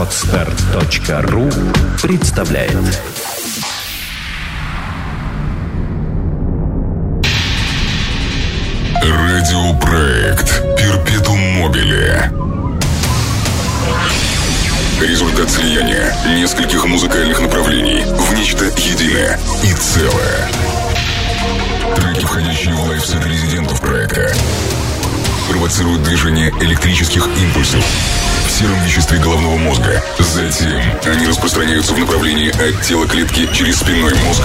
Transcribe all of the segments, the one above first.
Отстар.ру представляет. Радиопроект Перпетум Мобиле Результат слияния нескольких музыкальных направлений в нечто единое и целое. Треки, входящие в лайфсет резидентов проекта, провоцируют движение электрических импульсов в сером веществе головного мозга. Затем они распространяются в направлении от тела клетки через спинной мозг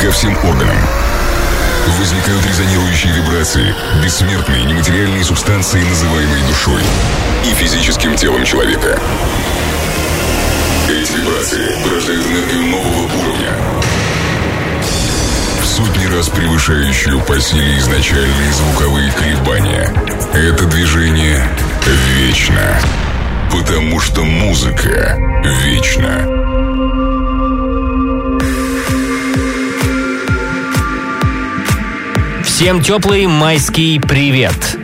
ко всем органам. Возникают резонирующие вибрации, бессмертные нематериальные субстанции, называемые душой и физическим телом человека. Эти вибрации порождают энергию нового уровня, сотни раз превышающую по силе изначальные звуковые колебания. Это движение вечно, потому что музыка вечна. Всем теплый майский привет!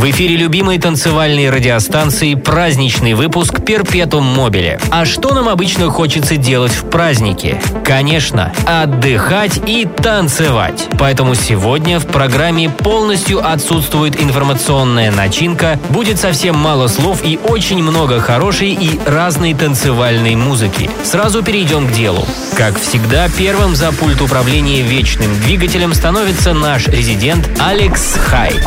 В эфире любимой танцевальной радиостанции праздничный выпуск «Перпетум Мобиле». А что нам обычно хочется делать в праздники? Конечно, отдыхать и танцевать. Поэтому сегодня в программе полностью отсутствует информационная начинка, будет совсем мало слов и очень много хорошей и разной танцевальной музыки. Сразу перейдем к делу. Как всегда, первым за пульт управления вечным двигателем становится наш резидент Алекс Хайт.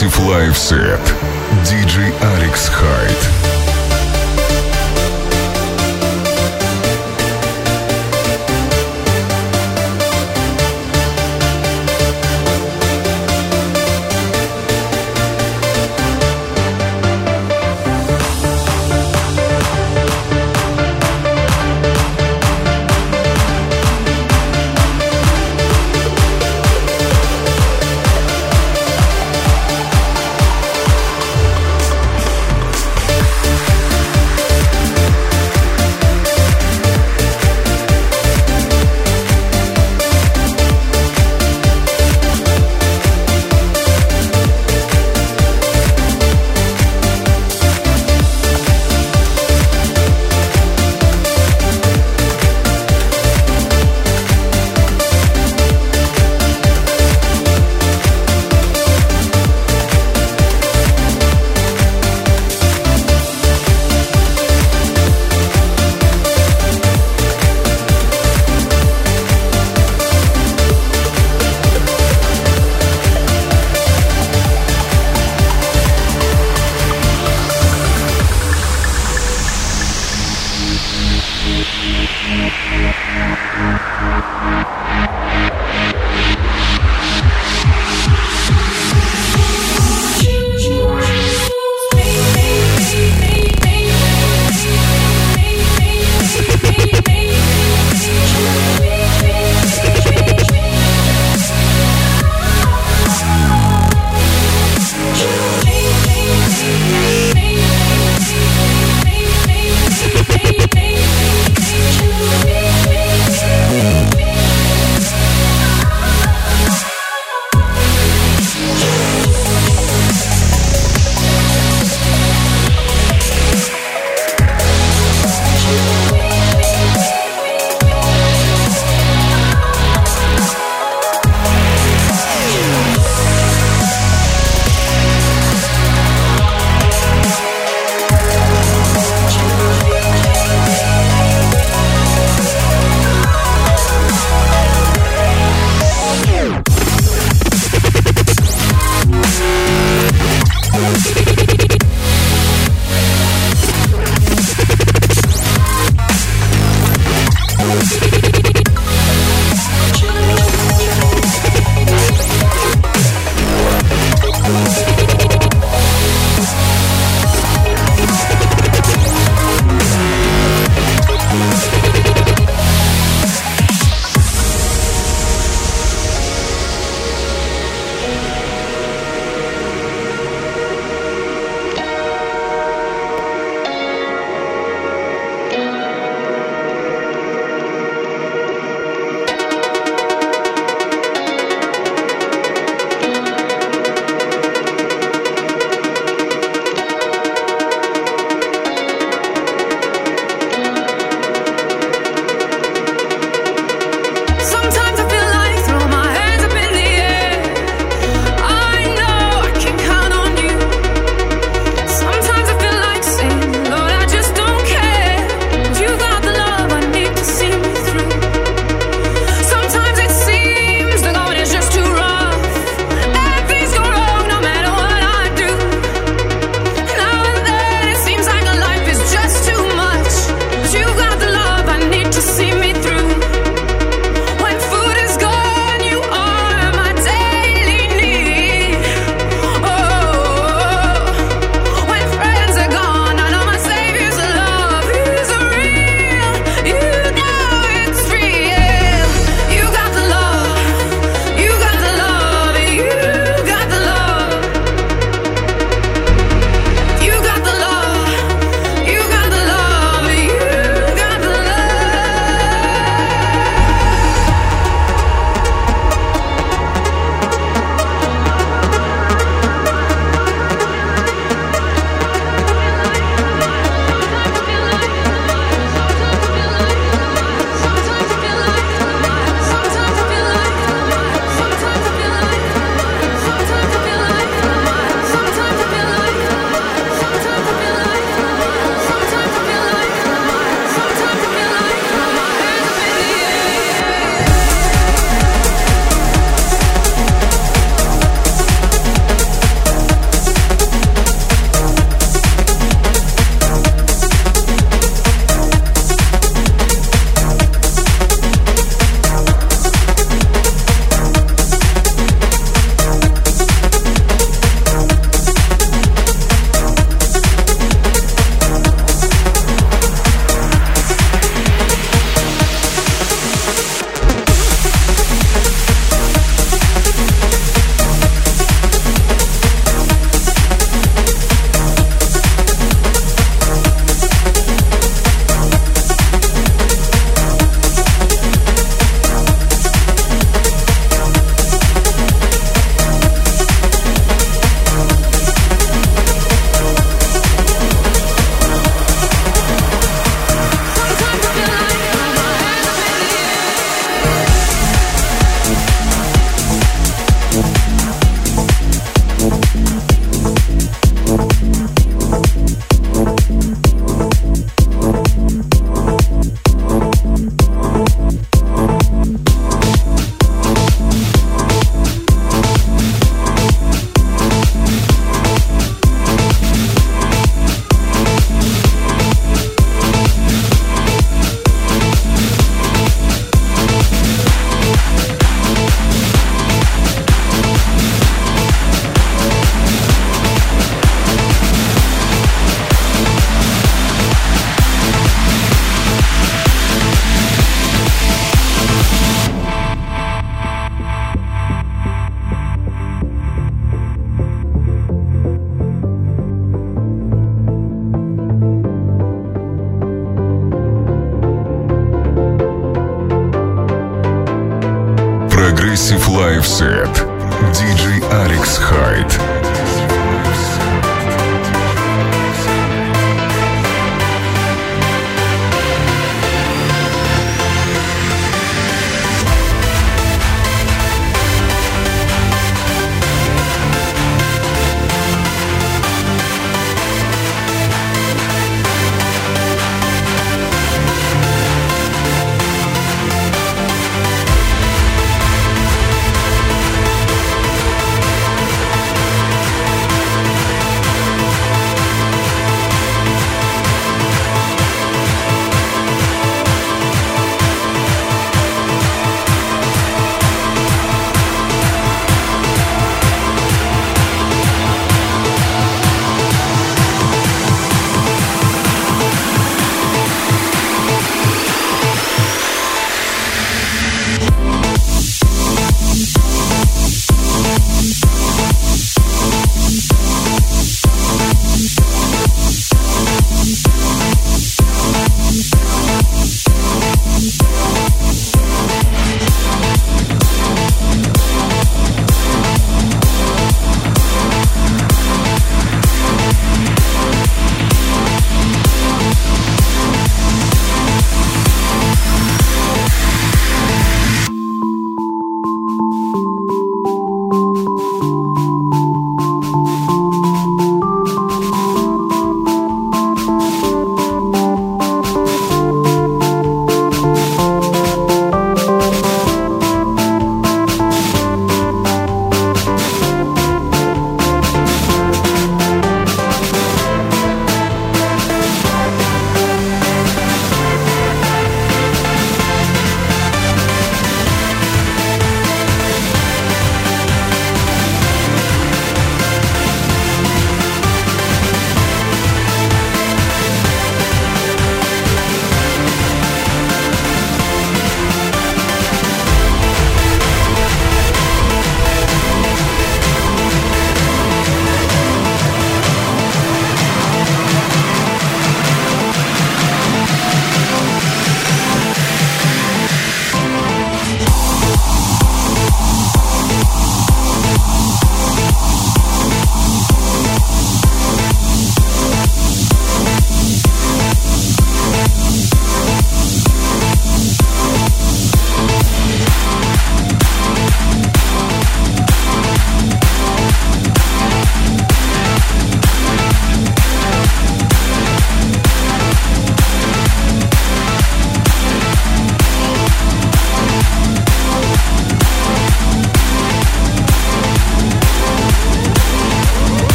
Progressive Live Set. DJ Alex Hyde.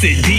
se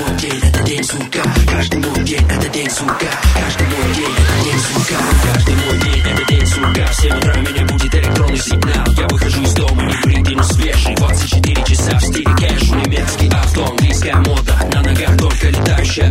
мой день, это день сука. Каждый мой день, это день сука. Каждый мой день, это день сука. Каждый мой день, это день сука. В 7 утра у меня будет электронный сигнал Я выхожу из дома, не бритый, но свежий 24 часа в стиле кэш Немецкий авто, английская мода На ногах только летающая